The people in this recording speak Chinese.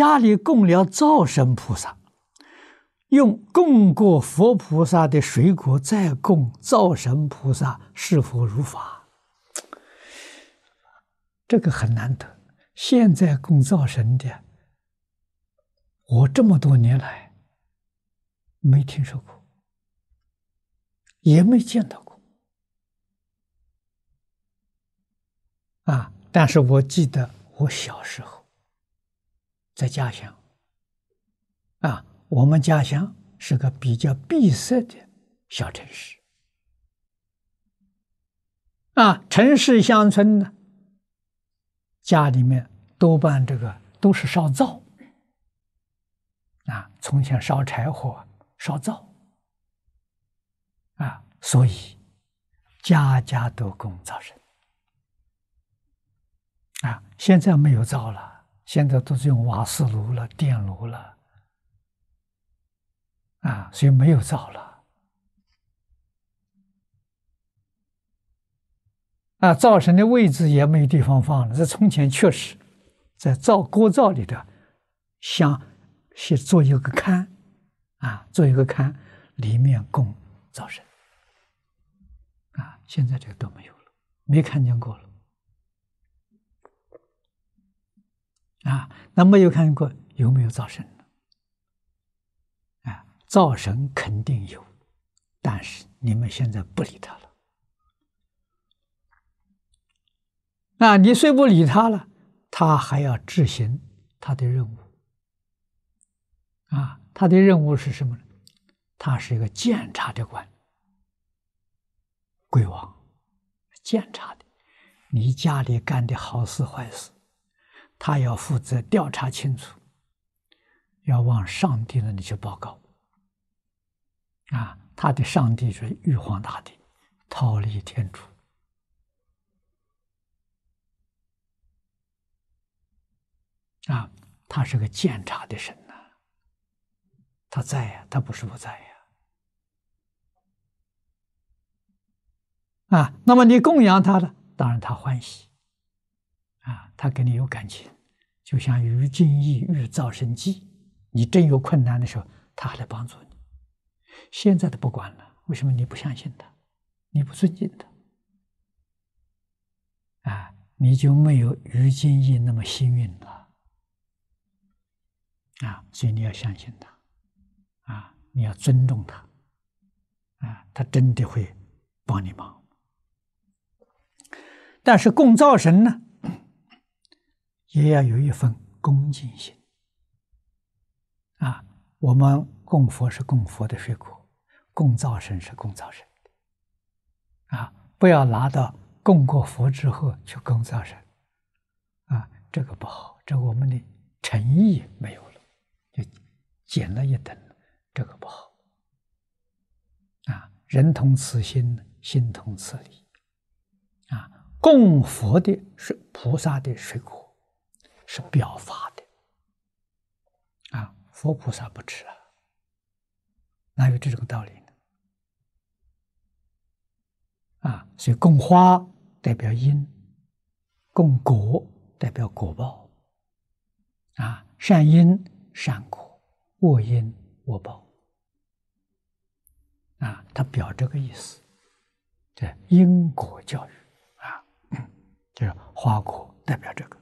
家里供了灶神菩萨，用供过佛菩萨的水果再供灶神菩萨，是否如法？这个很难得。现在供灶神的，我这么多年来没听说过，也没见到过。啊！但是我记得我小时候在家乡，啊，我们家乡是个比较闭塞的小城市，啊，城市乡村呢，家里面多半这个都是烧灶，啊，从前烧柴火、烧灶，啊，所以家家都供灶神。啊，现在没有灶了，现在都是用瓦斯炉了、电炉了，啊，所以没有灶了。啊，灶神的位置也没有地方放了。这从前确实在灶锅灶里的，像是做一个龛，啊，做一个龛，里面供灶神。啊，现在这个都没有了，没看见过了。啊，那没有看过有没有灶神呢？啊，灶神肯定有，但是你们现在不理他了。那你虽不理他了，他还要执行他的任务。啊，他的任务是什么呢？他是一个监察的官，鬼王，监察的，你家里干的好事坏事。他要负责调查清楚，要往上帝那里去报告。啊，他的上帝是玉皇大帝，逃离天主。啊，他是个监察的神呐，他在呀，他不是不在呀。啊，那么你供养他了，当然他欢喜。啊，他跟你有感情，就像于金义遇灶神济，你真有困难的时候，他还来帮助你。现在都不管了，为什么你不相信他？你不尊敬他？啊，你就没有于金义那么幸运了。啊，所以你要相信他，啊，你要尊重他，啊，他真的会帮你忙。但是供灶神呢？也要有一份恭敬心啊！我们供佛是供佛的水果，供灶神是供灶神的啊！不要拿到供过佛之后去供灶神啊！这个不好，这我们的诚意没有了，就减了一等，这个不好啊！人同此心，心同此理啊！供佛的是菩萨的水果。是表法的啊，佛菩萨不吃啊，哪有这种道理呢？啊，所以供花代表因，供果代表果报，啊，善因善果，恶因恶报，啊，它表这个意思，这因果教育啊，就是花果代表这个。